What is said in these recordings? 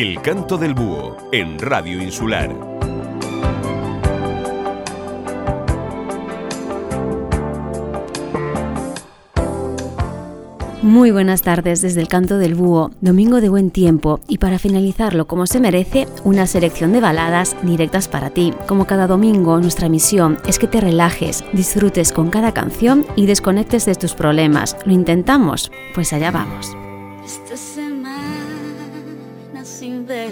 El canto del búho en Radio Insular. Muy buenas tardes desde el Canto del Búho, domingo de buen tiempo y para finalizarlo como se merece, una selección de baladas directas para ti. Como cada domingo, nuestra misión es que te relajes, disfrutes con cada canción y desconectes de tus problemas. ¿Lo intentamos? Pues allá vamos. Me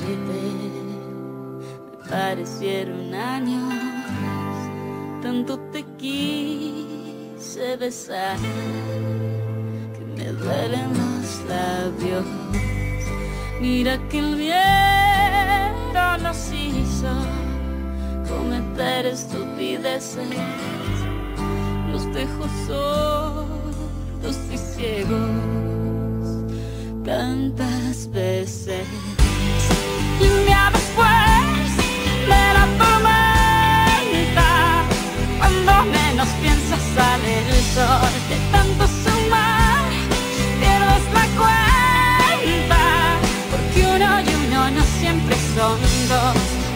parecieron años, tanto te quise besar que me duelen los labios. Mira que el viento nos hizo cometer estupideces, los dejo sordos y ciegos tantas veces.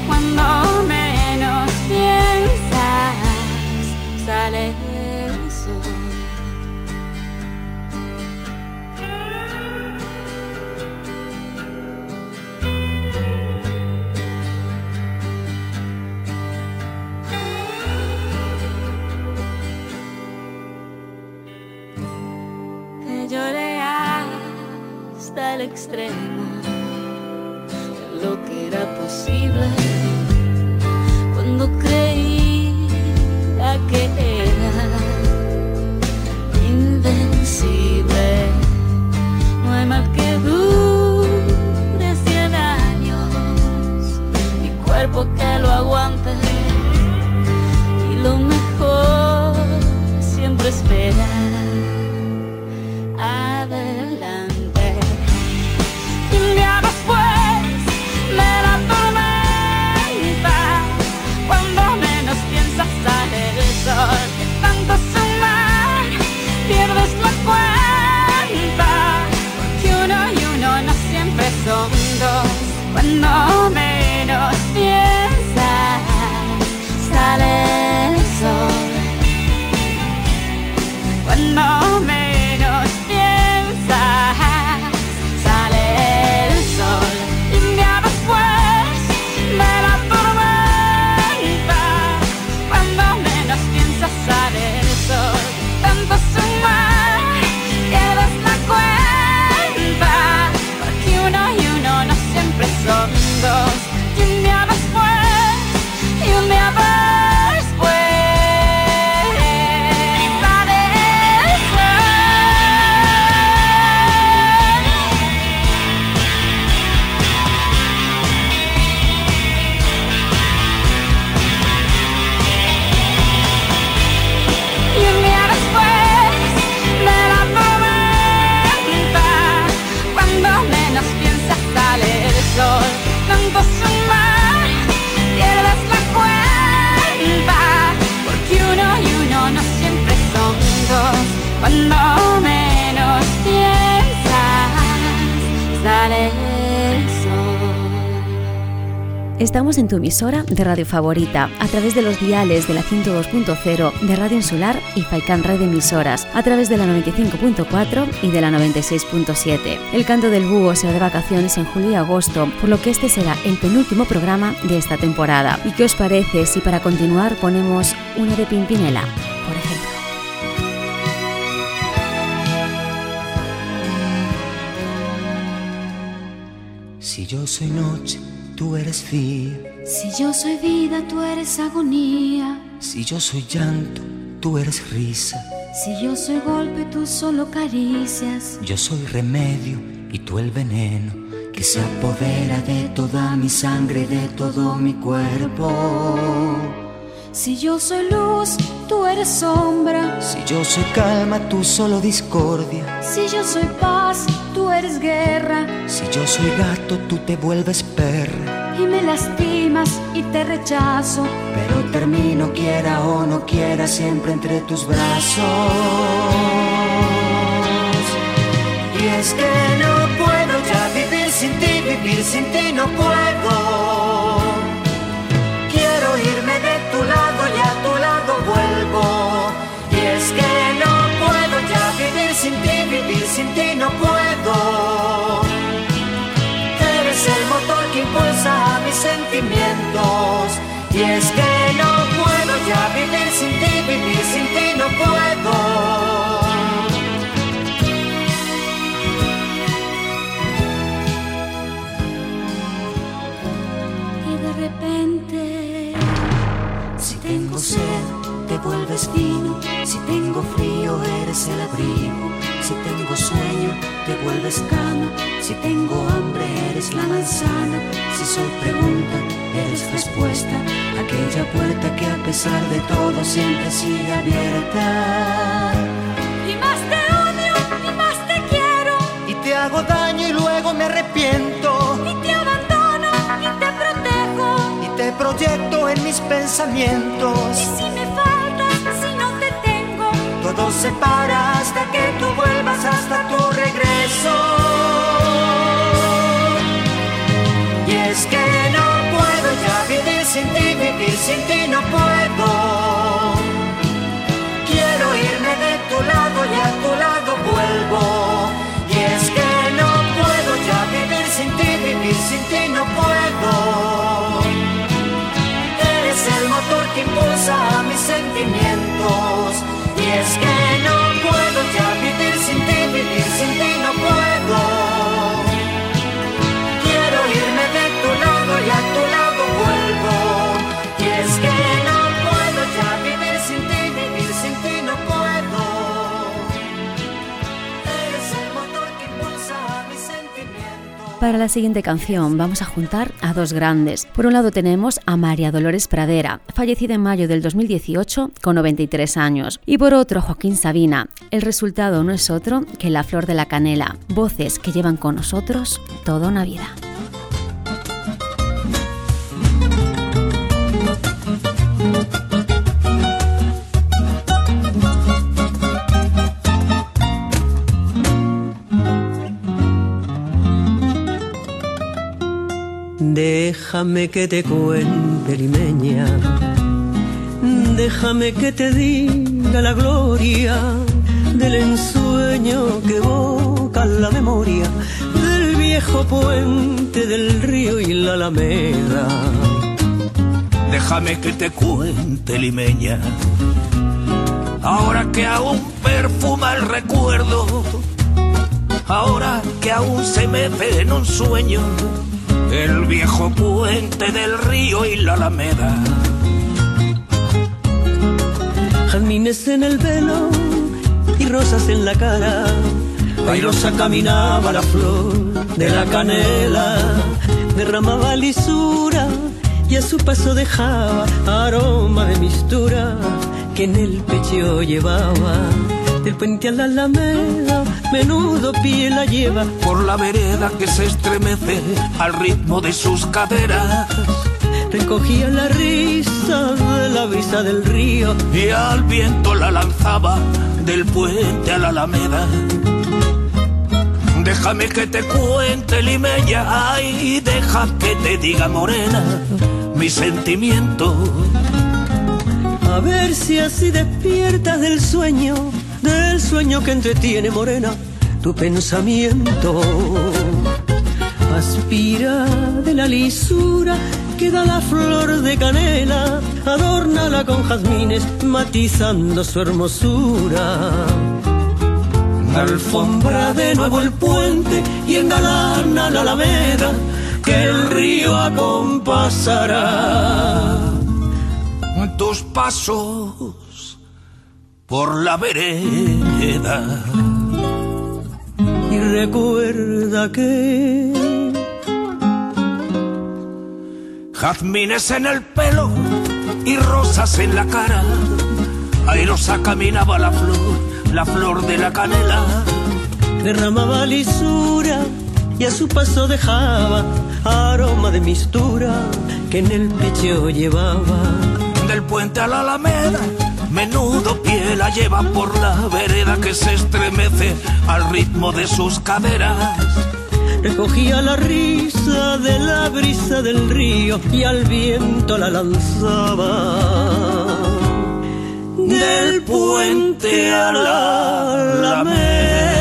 Cuando menos piensas sale extremo de lo que era posible emisora de radio favorita, a través de los diales de la 102.0 de Radio Insular y Faikan Red Emisoras, a través de la 95.4 y de la 96.7. El canto del búho se va de vacaciones en julio y agosto, por lo que este será el penúltimo programa de esta temporada. ¿Y qué os parece si para continuar ponemos una de Pimpinela, por ejemplo? Si yo soy noche, tú eres día. Si yo soy vida, tú eres agonía. Si yo soy llanto, tú eres risa. Si yo soy golpe, tú solo caricias. Yo soy remedio y tú el veneno que se apodera de toda mi sangre, de todo mi cuerpo. Si yo soy luz, tú eres sombra. Si yo soy calma, tú solo discordia. Si yo soy paz, tú eres guerra. Si yo soy gato, tú te vuelves perra. Y me lastimas y te rechazo. Pero termino, quiera o no quiera, siempre entre tus brazos. Y es que no puedo ya vivir sin ti, vivir sin ti no puedo. Quiero irme de tu lado y a tu lado vuelvo. Y es que no puedo ya vivir sin ti, vivir sin ti no puedo. Impulsa mis sentimientos. Y es que no puedo ya vivir sin ti, vivir sin ti no puedo. Y de repente, Si tengo sed, te vuelves vino. Si tengo frío, eres el abrigo. Tengo sueño, te vuelves cama. Si tengo hambre, eres la manzana. Si soy pregunta, eres respuesta. Aquella puerta que a pesar de todo siempre sigue abierta. y más te odio, y más te quiero, Y te hago daño y luego me arrepiento. y te abandono, y te protejo. Y te proyecto en mis pensamientos. Y si me Todo se para hasta que tú vuelvas hasta tu regreso. Y es que no puedo ya vivir sin ti, vivir sin ti no puedo. Quiero irme de tu lado y a tu lado vuelvo. Y es que no puedo ya vivir sin ti, vivir sin ti no puedo. Eres el motor que impulsa a mis sentimientos. Y Para la siguiente canción vamos a juntar a dos grandes. Por un lado tenemos a María Dolores Pradera, fallecida en mayo del 2018 con 93 años. Y por otro Joaquín Sabina. El resultado no es otro que La Flor de la Canela, voces que llevan con nosotros toda una vida. Déjame que te cuente, limeña. Déjame que te diga la gloria del ensueño que evoca la memoria del viejo puente del río y la alameda. Déjame que te cuente, limeña. Ahora que aún perfuma el recuerdo, ahora que aún se me ve en un sueño el viejo puente del río y la alameda. Jazmines en el pelo y rosas en la cara. Airosa caminaba la flor de la canela, derramaba lisura y a su paso dejaba aroma de mistura que en el pecho llevaba. Del puente a la alameda, menudo pie la lleva. Por la vereda que se estremece al ritmo de sus caderas. Recogía la risa de la brisa del río y al viento la lanzaba del puente a la alameda. Déjame que te cuente, limeña, ay, deja que te diga morena mi sentimiento. A ver si así despiertas del sueño, del sueño que entretiene morena tu pensamiento. Aspira de la lisura que da la flor de canela, adórnala con jazmines, matizando su hermosura. Alfombra de nuevo el puente y engalana la alameda, que el río acompasará. Pasos por la vereda. Y recuerda que Jazmines en el pelo y rosas en la cara. Airosa caminaba la flor, la flor de la canela. derramaba lisura y a su paso dejaba aroma de mistura que en el pecho llevaba. Del puente a la alameda, menudo pie la lleva por la vereda que se estremece al ritmo de sus caderas. recogía la risa de la brisa del río y al viento la lanzaba. Del puente a la alameda.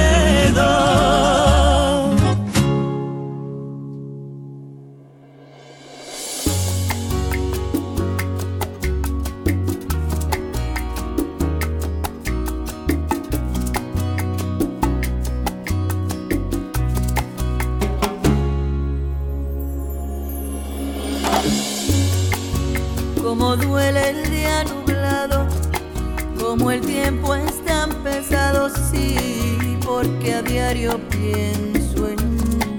Como el tiempo es tan pesado, sí, porque a diario pienso en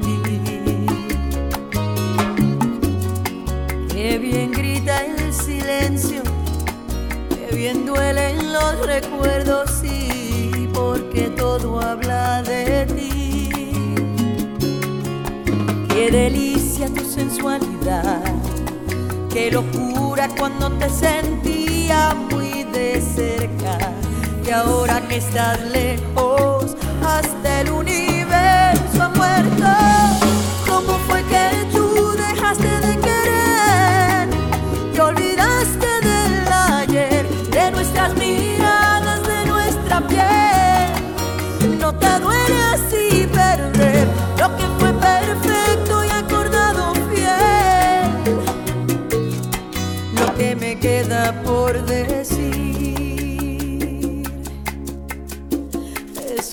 ti. Qué bien grita el silencio, qué bien duelen los recuerdos, sí, porque todo habla de ti. Qué delicia tu sensualidad Qué locura cuando te sentía de cerca. Y ahora que estás lejos, hasta el universo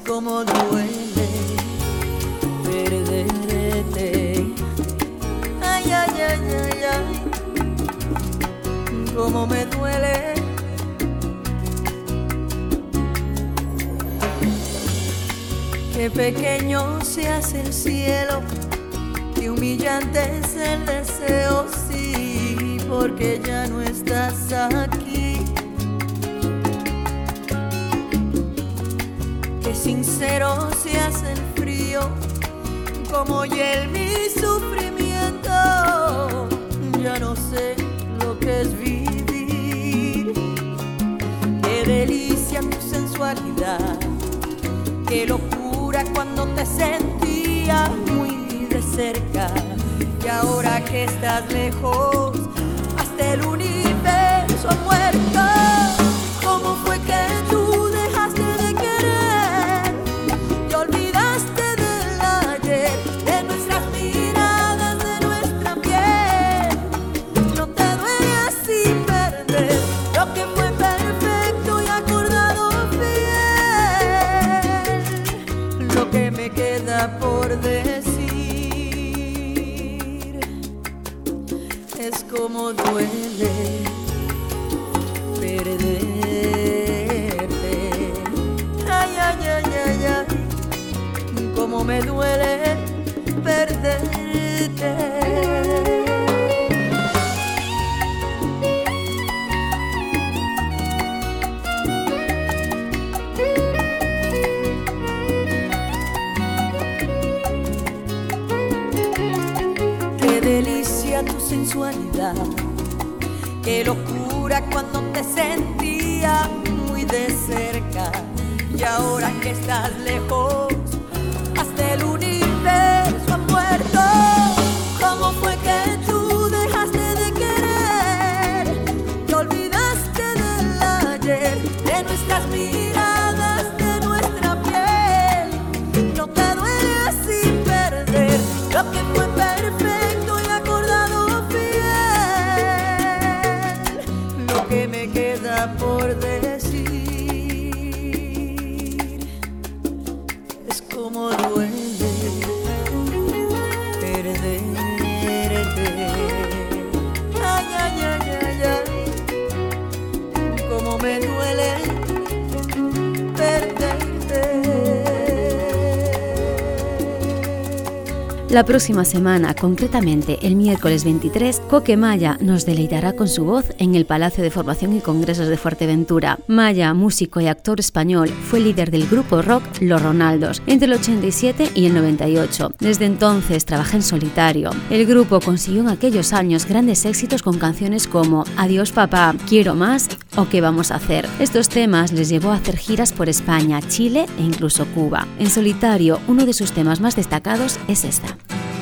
como duele perderte. Ay, ay, ay, ay, ay. Como me duele. Qué pequeño se hace el cielo, qué humillante es el deseo, sí porque ya no estás aquí. Qué sincero se hace el frío, como hiel mi sufrimiento. Ya no sé lo que es vivir. Qué delicia tu sensualidad, qué locura cuando te sentía muy de cerca. Y ahora que estás lejos, el universo ha muerto. Como sensualidad. Qué locura cuando te sentía muy de cerca. Y ahora que estás lejos, La próxima semana, concretamente el miércoles 23, Coque Maya nos deleitará con su voz en el Palacio de Formación y Congresos de Fuerteventura. Maya, músico y actor español, fue líder del grupo rock Los Ronaldos entre el 87 y el 98. Desde entonces trabaja en solitario. El grupo consiguió en aquellos años grandes éxitos con canciones como Adiós papá, Quiero más o ¿Qué vamos a hacer? Estos temas les llevó a hacer giras por España, Chile e incluso Cuba. En solitario, uno de sus temas más destacados es esta.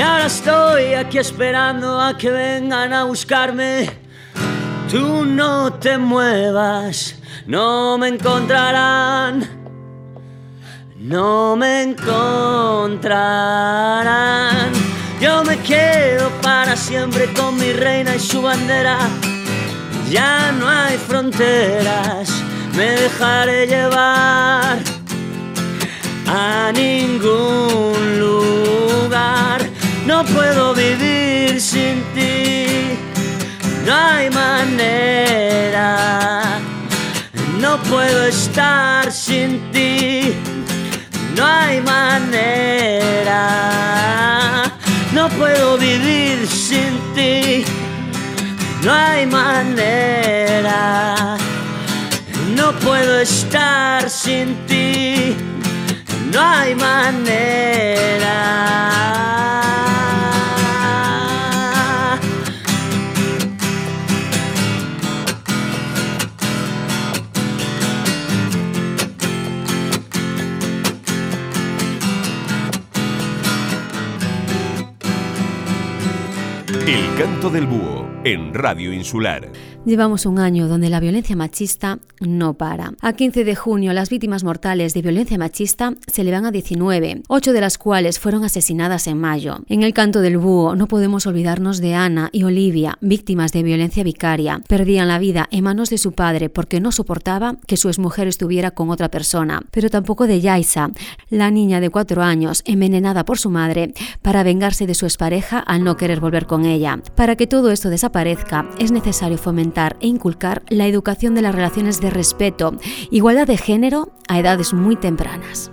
Y ahora estoy aquí esperando a que vengan a buscarme. Tú no te muevas, no me encontrarán. No me encontrarán. Yo me quedo para siempre con mi reina y su bandera. Ya no hay fronteras, me dejaré llevar a ningún lugar. No puedo vivir sin ti, no hay manera. No puedo estar sin ti, no hay manera. No puedo vivir sin ti, no hay manera. No puedo estar sin ti, no hay manera. Canto del búho en Radio Insular. Llevamos un año donde la violencia machista no para. A 15 de junio, las víctimas mortales de violencia machista se elevan a 19, ocho de las cuales fueron asesinadas en mayo. En el canto del búho no podemos olvidarnos de Ana y Olivia, víctimas de violencia vicaria. Perdían la vida en manos de su padre porque no soportaba que su exmujer estuviera con otra persona, pero tampoco de Yaisa, la niña de cuatro años, envenenada por su madre para vengarse de su expareja al no querer volver con ella. Para que todo esto desaparezca, es necesario fomentar e inculcar la educación de las relaciones de respeto, igualdad de género a edades muy tempranas.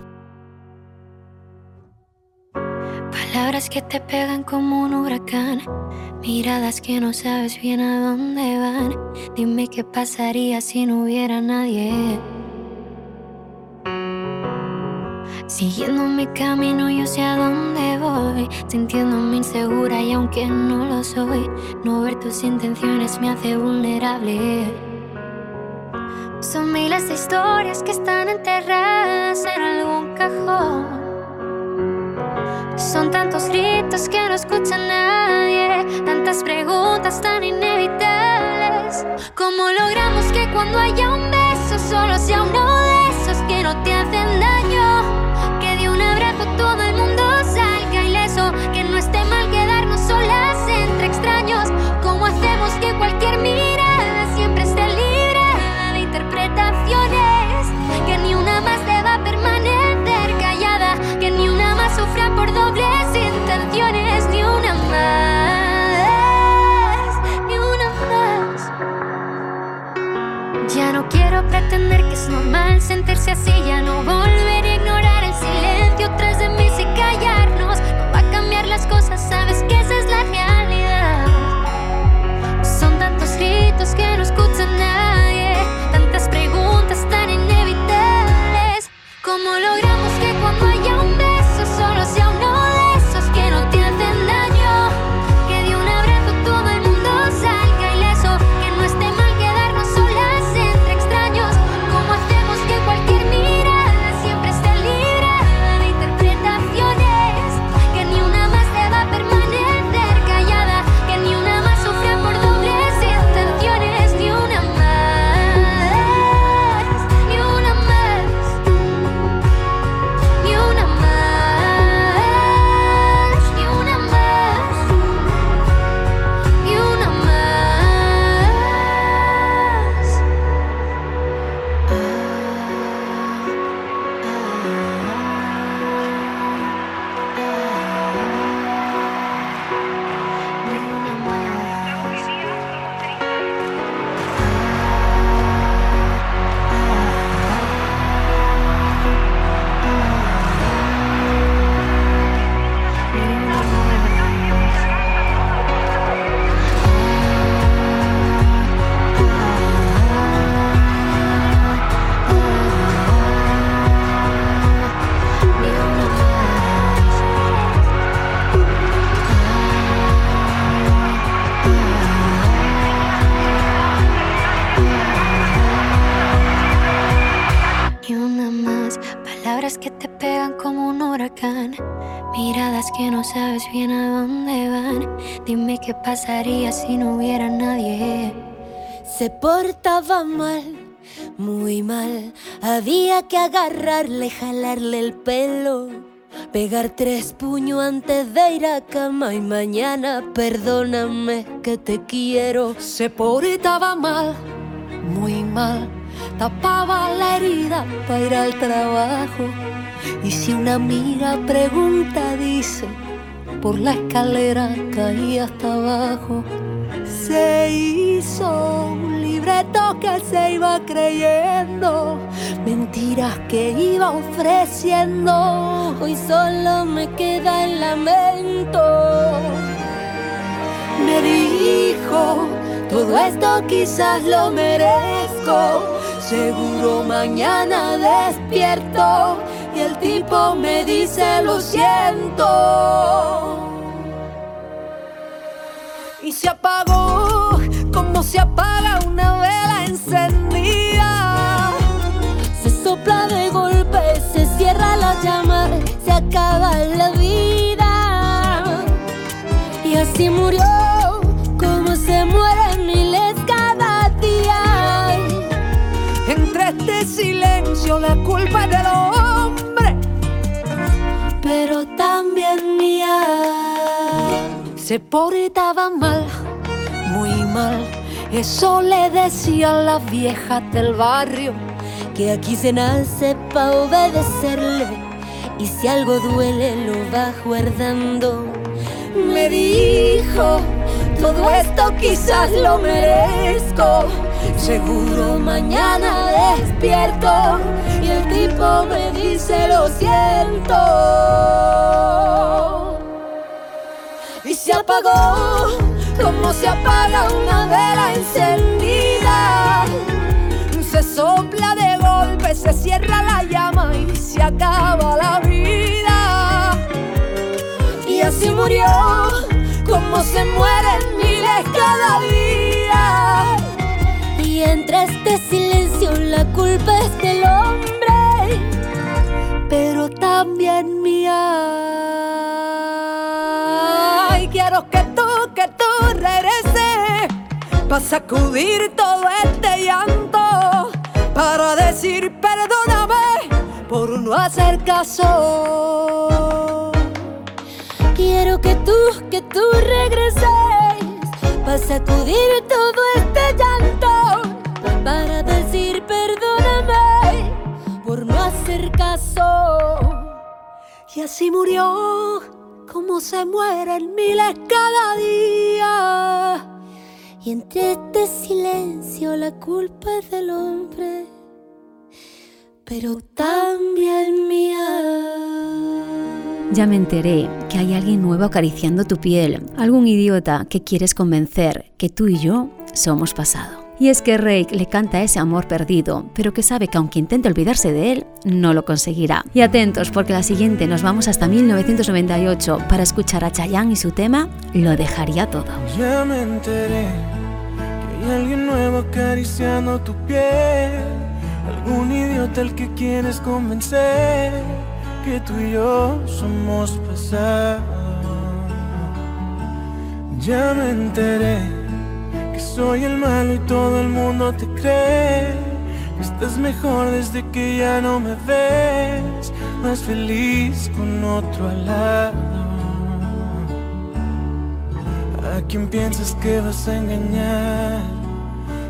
Palabras que te pegan como un huracán, miradas que no sabes bien a dónde van. Dime qué pasaría si no hubiera nadie. Siguiendo mi camino, yo sé a dónde voy. Sintiéndome insegura y aunque no lo soy, no ver tus intenciones me hace vulnerable. Son miles de historias que están enterradas en algún cajón. Son tantos gritos que no escucha nadie, tantas preguntas tan inevitables. ¿Cómo logramos que cuando haya un beso solo sea uno de esos que no te hacen dobles intenciones, ni una más, ni una más. Ya no quiero pretender que es normal sentirse así, ya no volver. Una más sufra por dobles intenciones. huracán. Miradas que no sabes bien a dónde van. Dime qué pasaría si no hubiera nadie. Se portaba mal, muy mal. Había que agarrarle, jalarle el pelo. Pegar tres puños antes de ir a cama y mañana perdóname que te quiero. Se portaba mal, muy mal. Tapaba la herida para ir al trabajo. Y si una amiga pregunta, dice, por la escalera caí hasta abajo. Se hizo un libreto que se iba creyendo, mentiras que iba ofreciendo. Hoy solo me queda el lamento. Me dijo, todo esto quizás lo merezco. Seguro mañana despierto y el tipo me dice lo siento. Y se apagó como se apaga una vela encendida. Se sopla de golpe, se cierra la llama, se acaba la vida. Y así murió la culpa del hombre, pero también mía. se portaba mal, muy mal. Eso le decían las viejas del barrio. que aquí se nace pa' obedecerle y si algo duele lo va guardando. Me dijo, todo esto quizás lo merezco. Seguro mañana despierto y el tipo me dice lo siento. Y se apagó como se apaga una vela encendida. Se sopla de golpe, se cierra la llama y se acaba la vida. Y así murió, como se mueren miles cada día. Y entre este silencio la culpa es del hombre, pero también mía. Y quiero que tú, que tú regreses para sacudir todo este llanto, para decir perdóname por no hacer caso. Quiero que tú, que tú regreses para sacudir todo este llanto, para decir perdóname por no hacer caso. Y así murió, como se mueren miles cada día. Y entre este silencio la culpa es del hombre, pero también mía. Ya me enteré que hay alguien nuevo acariciando tu piel, algún idiota que quieres convencer que tú y yo somos pasado. Y es que Rake le canta ese amor perdido, pero que sabe que aunque intente olvidarse de él, no lo conseguirá. Y atentos porque la siguiente nos vamos hasta 1998 para escuchar a Chayanne y su tema Lo dejaría todo. Ya me enteré que hay alguien nuevo acariciando tu piel. Algún idiota al que quieres convencer que tú y yo somos pasado. Ya me enteré que soy el malo y todo el mundo te cree. Que estás mejor desde que ya no me ves. Más feliz con otro al lado. ¿A quién piensas que vas a engañar?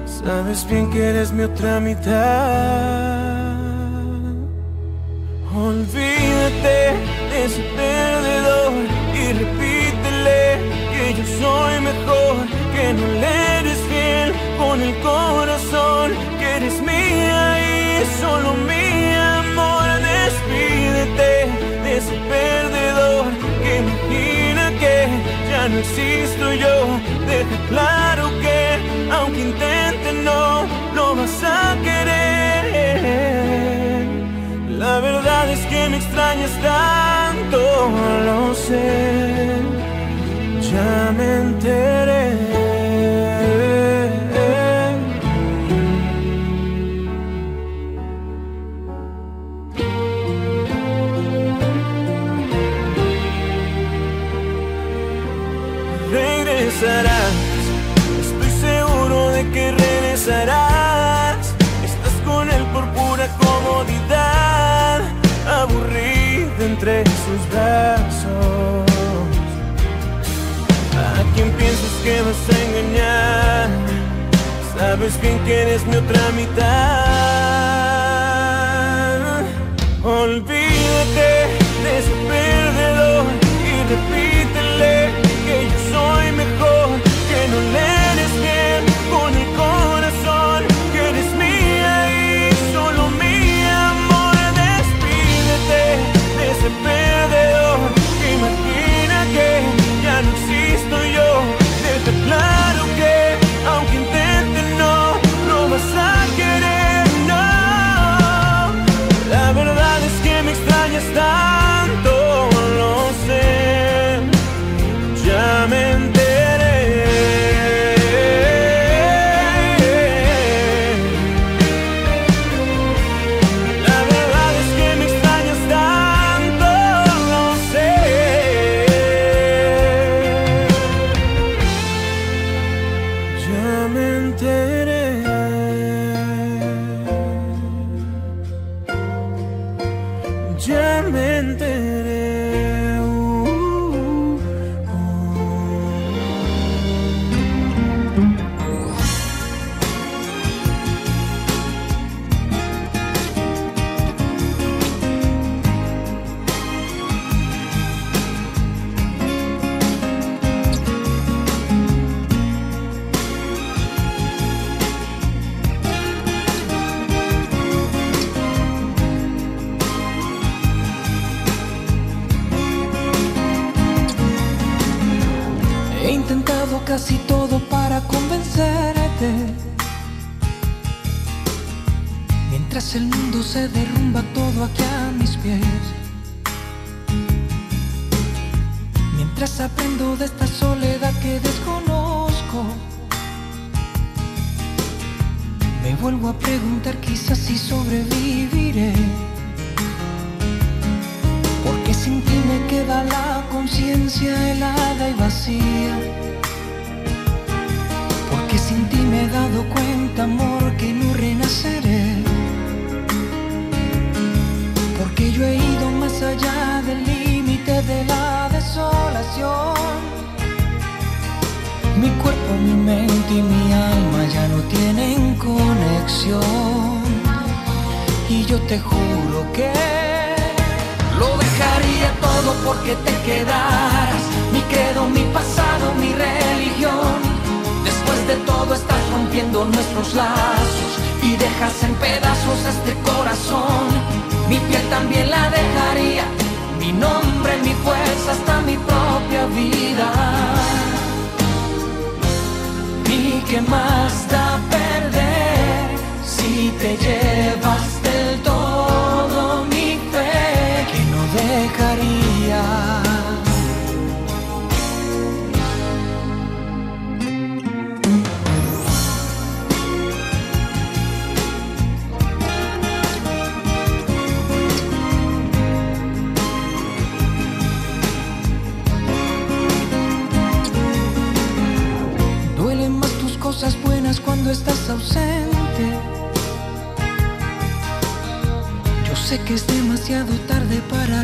Sabes bien que eres mi otra mitad. Olvídate de ese perdedor y repítele que yo soy mejor, que no le eres fiel con el corazón, que eres mía y solo mi amor. Despídete de ese perdedor que imagina que ya no existo yo. Deja claro que aunque intente no lo vas a querer. La verdad es que me extrañas tanto, lo sé, ya me enteré. Regresarás, estoy seguro de que regresarás. Estás con él por pura comodidad aburrido entre sus brazos. ¿A quién piensas que vas a engañar? Sabes bien que eres mi otra mitad. Olvídate casi todo para convencerte. Mientras el mundo se derrumba todo aquí a mis pies. Mientras aprendo de estás ausente. Yo sé que es demasiado tarde para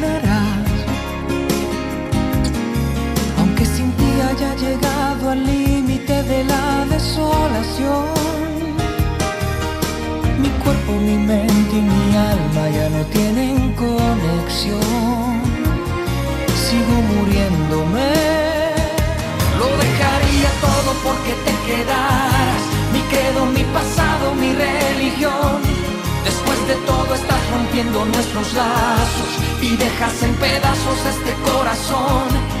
Haya llegado al límite de la desolación. Mi cuerpo, mi mente y mi alma ya no tienen conexión. Sigo muriéndome. Lo dejaría todo porque te quedaras. Mi credo, mi pasado, mi religión. Después de todo estás rompiendo nuestros lazos y dejas en pedazos este corazón.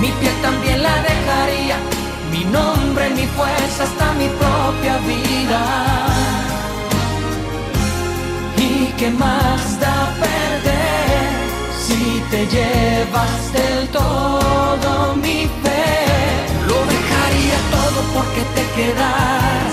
Mi piel también la dejaría, mi nombre, mi fuerza, hasta mi propia vida. ¿Y qué más da perder si te llevas del todo mi fe? Lo dejaría todo porque te quedas,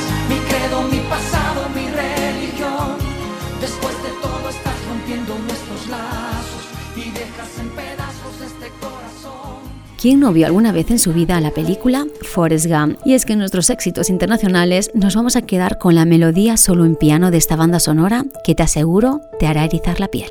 ¿Quién no vio alguna vez en su vida la película Forrest Gump? Y es que en nuestros éxitos internacionales nos vamos a quedar con la melodía solo en piano de esta banda sonora que te aseguro te hará erizar la piel.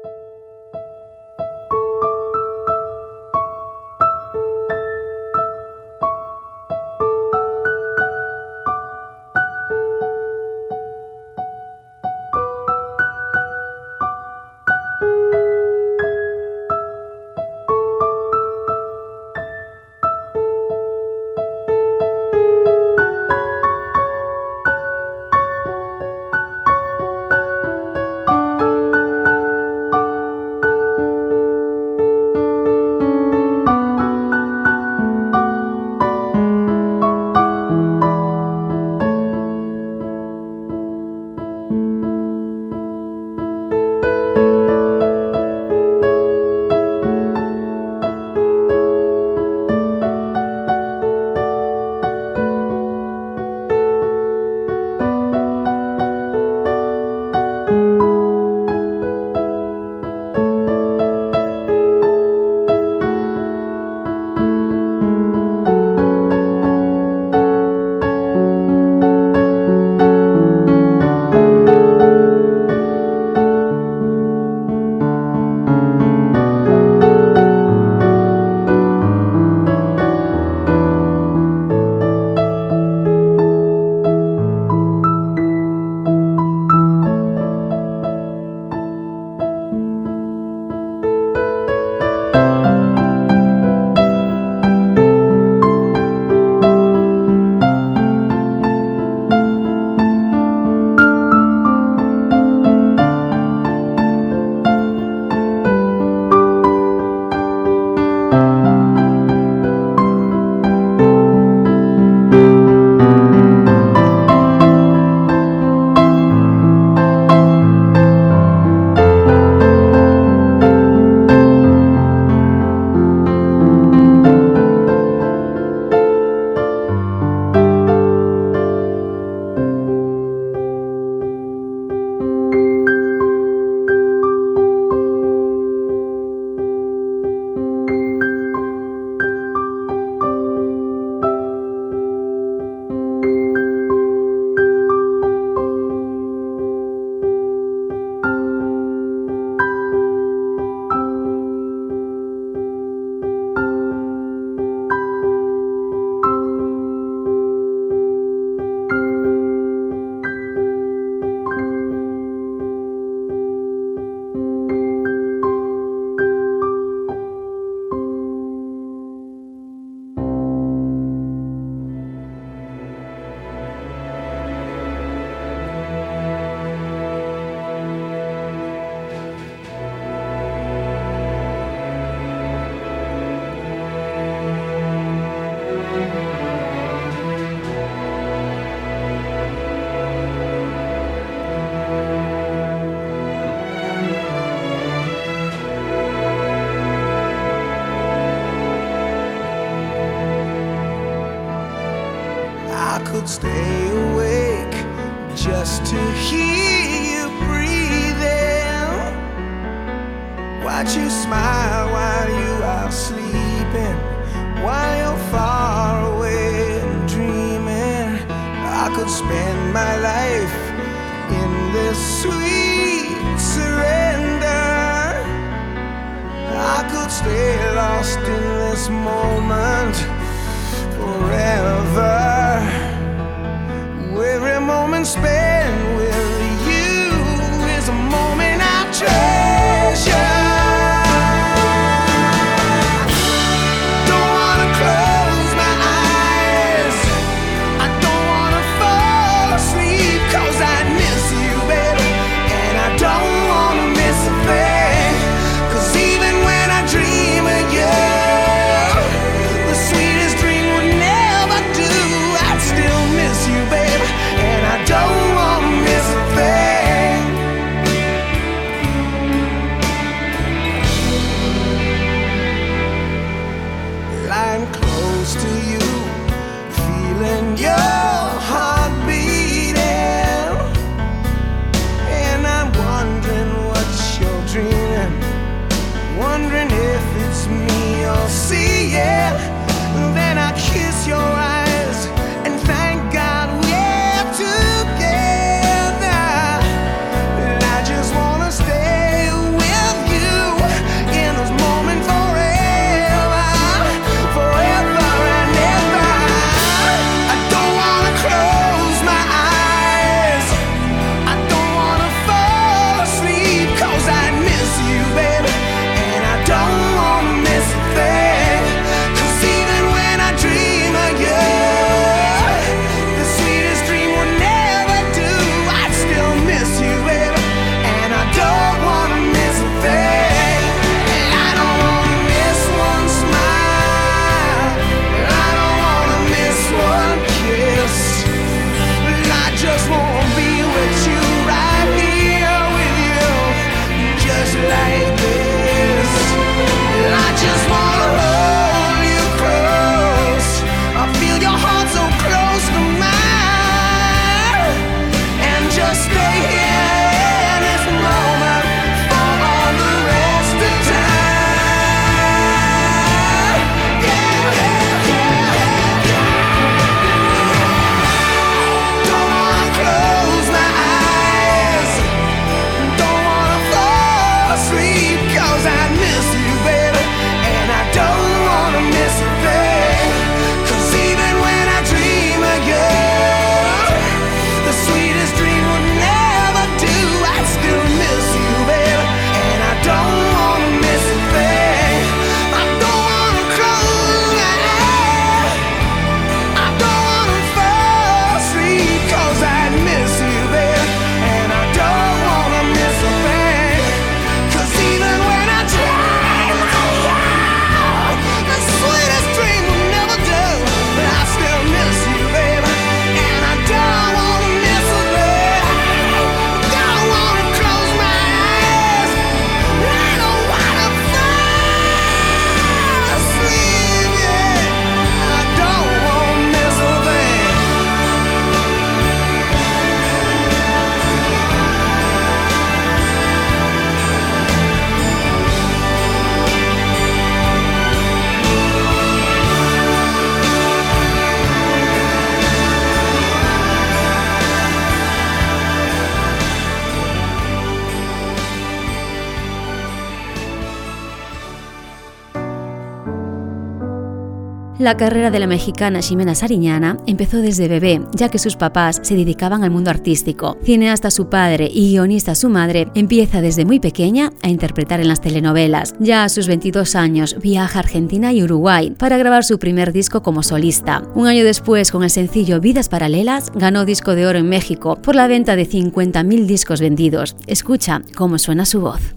La carrera de la mexicana Ximena Sariñana empezó desde bebé, ya que sus papás se dedicaban al mundo artístico. Cineasta su padre y guionista su madre, empieza desde muy pequeña a interpretar en las telenovelas. Ya a sus 22 años viaja a Argentina y Uruguay para grabar su primer disco como solista. Un año después, con el sencillo Vidas Paralelas, ganó disco de oro en México por la venta de 50.000 discos vendidos. Escucha cómo suena su voz.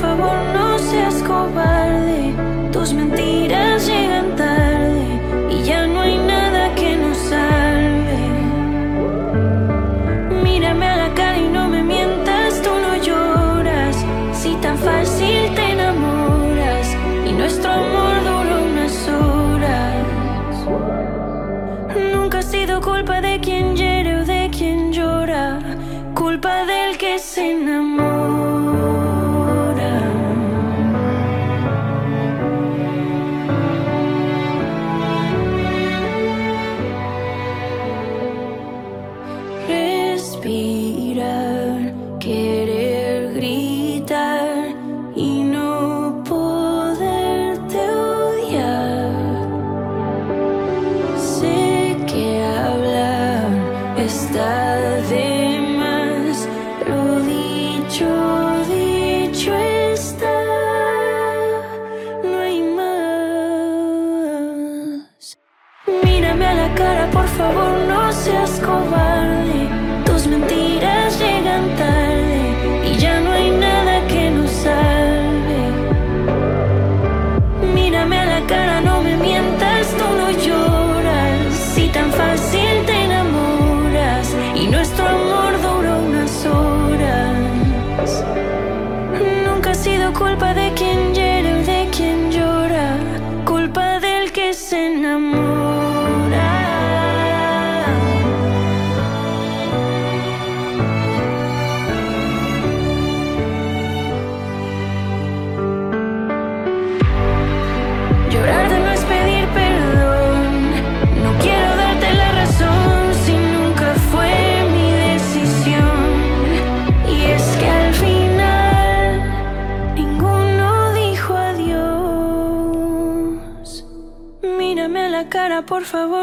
Favor, no seas cobarde. Tus mentiras cara, por favor,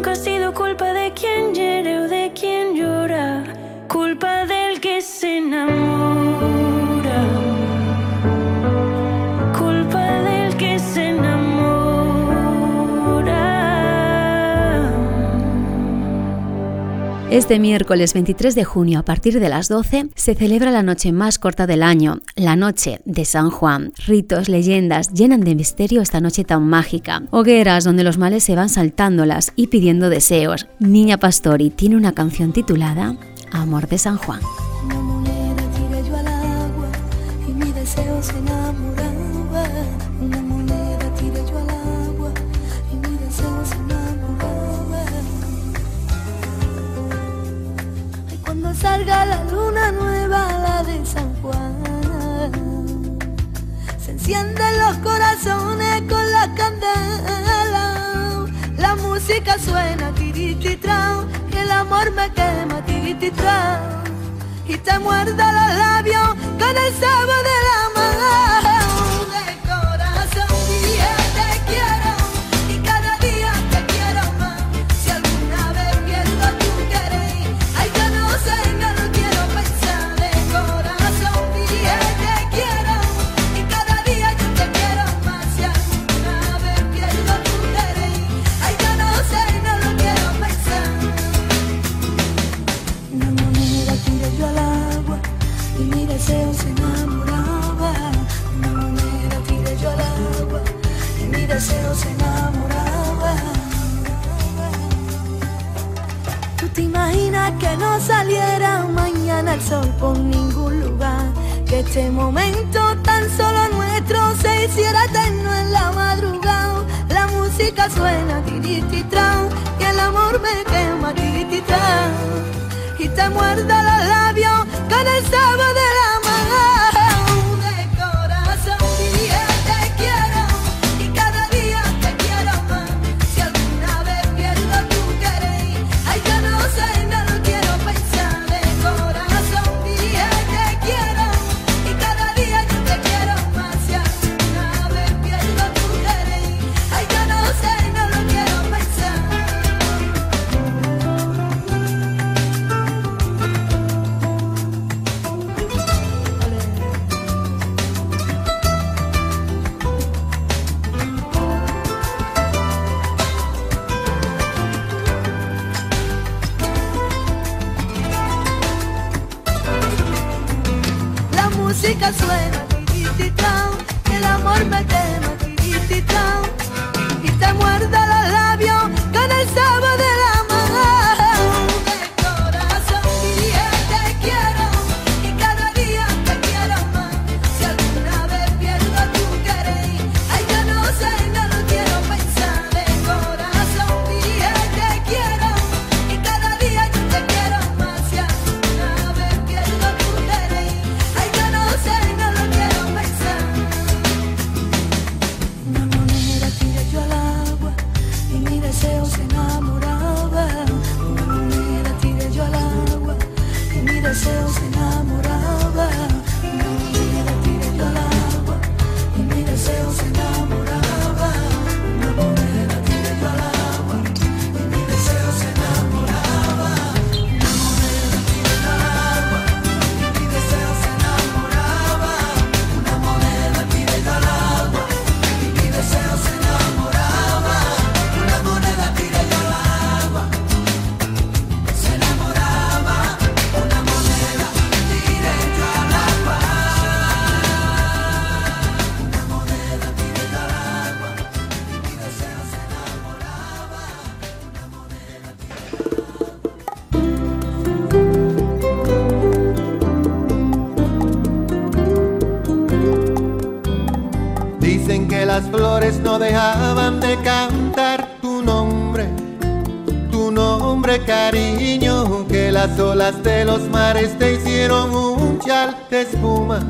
Nunca ha sido culpa de quien hiere o de quien llora. Culpa del que se enamora. Este miércoles 23 de junio a partir de las 12 se celebra la noche más corta del año, la noche de San Juan. Ritos, leyendas llenan de misterio esta noche tan mágica. Hogueras donde los males se van saltándolas y pidiendo deseos. Niña Pastori tiene una canción titulada Amor de San Juan. Salga la luna nueva, la de San Juan, se encienden los corazones con la candela. La música suena tirititra y el amor me quema tirititra y te muerde los labios con el sabor de la mano. deseo se enamoraba. Tú te imaginas que no saliera mañana el sol por ningún lugar. Que este momento tan solo nuestro se hiciera eterno en la madrugada. La música suena tirititran, que el amor me quema tirititran. Y te muerde los labios con el sabor de olas de los mares te hicieron un chal de espuma,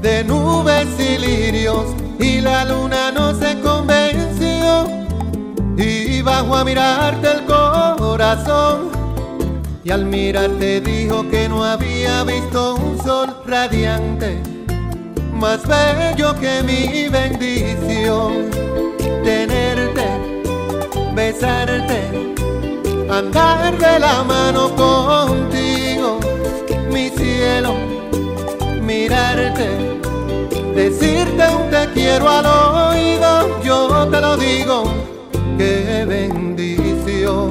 de nubes y lirios, y la luna no se convenció, y bajo a mirarte el corazón, y al mirarte dijo que no había visto un sol radiante más bello que mi bendición. Tenerte, besarte, andar de la mano contigo, mi cielo, mirarte, decirte un te quiero al oído, yo te lo digo, qué bendición.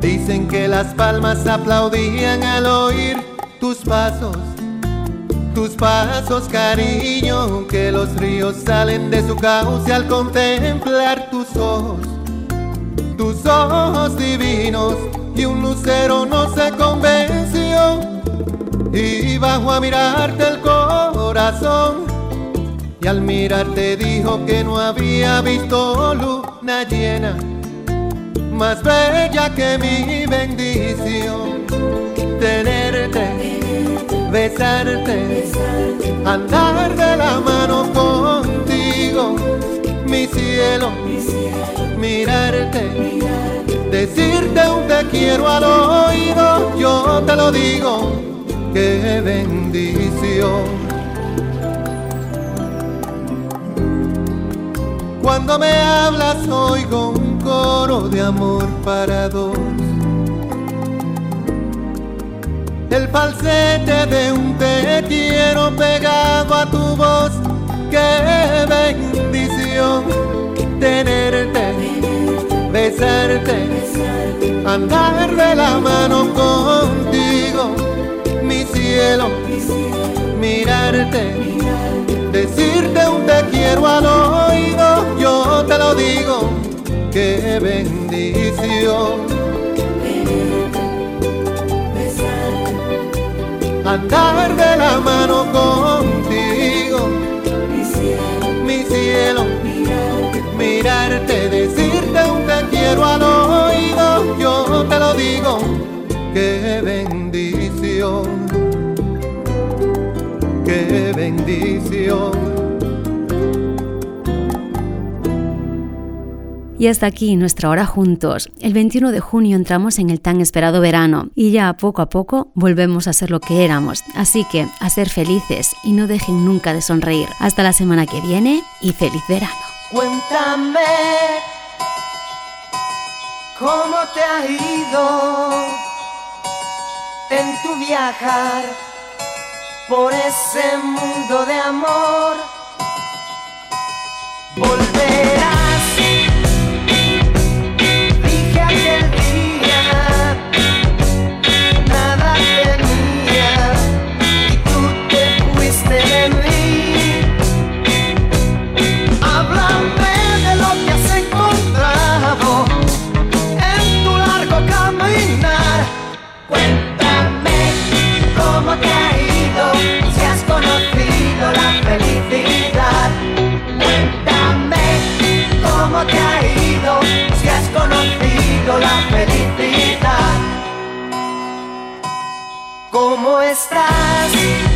Dicen que las palmas aplaudían al oír tus pasos, tus pasos cariño, que los ríos salen de su cauce al contemplar tus ojos, tus ojos divinos, y un lucero no se convenció, y bajo a mirarte el corazón, y al mirarte dijo que no había visto luna llena más bella que mi bendición. Tenerte, besarte, andar de la mano contigo, mi cielo, mirarte, decirte un te quiero al oído, yo te lo digo, qué bendición. Cuando me hablas oigo un coro de amor para dos. El falsete de un te quiero pegado a tu voz. Qué bendición tenerte, besarte, andar de la mano contigo, mi cielo, mirarte, decirte un te quiero al oído, yo te lo digo, qué bendición. Andar de la mano contigo, mi cielo, mi cielo, mirarte, decirte un te quiero al oído, yo te lo digo, qué bendición, qué bendición. Y hasta aquí nuestra hora juntos. El 21 de junio entramos en el tan esperado verano y ya poco a poco volvemos a ser lo que éramos. Así que a ser felices y no dejen nunca de sonreír. Hasta la semana que viene y feliz verano. Cuéntame cómo te ha ido en tu viajar por ese mundo de amor. Volverás. ¿Cómo estás?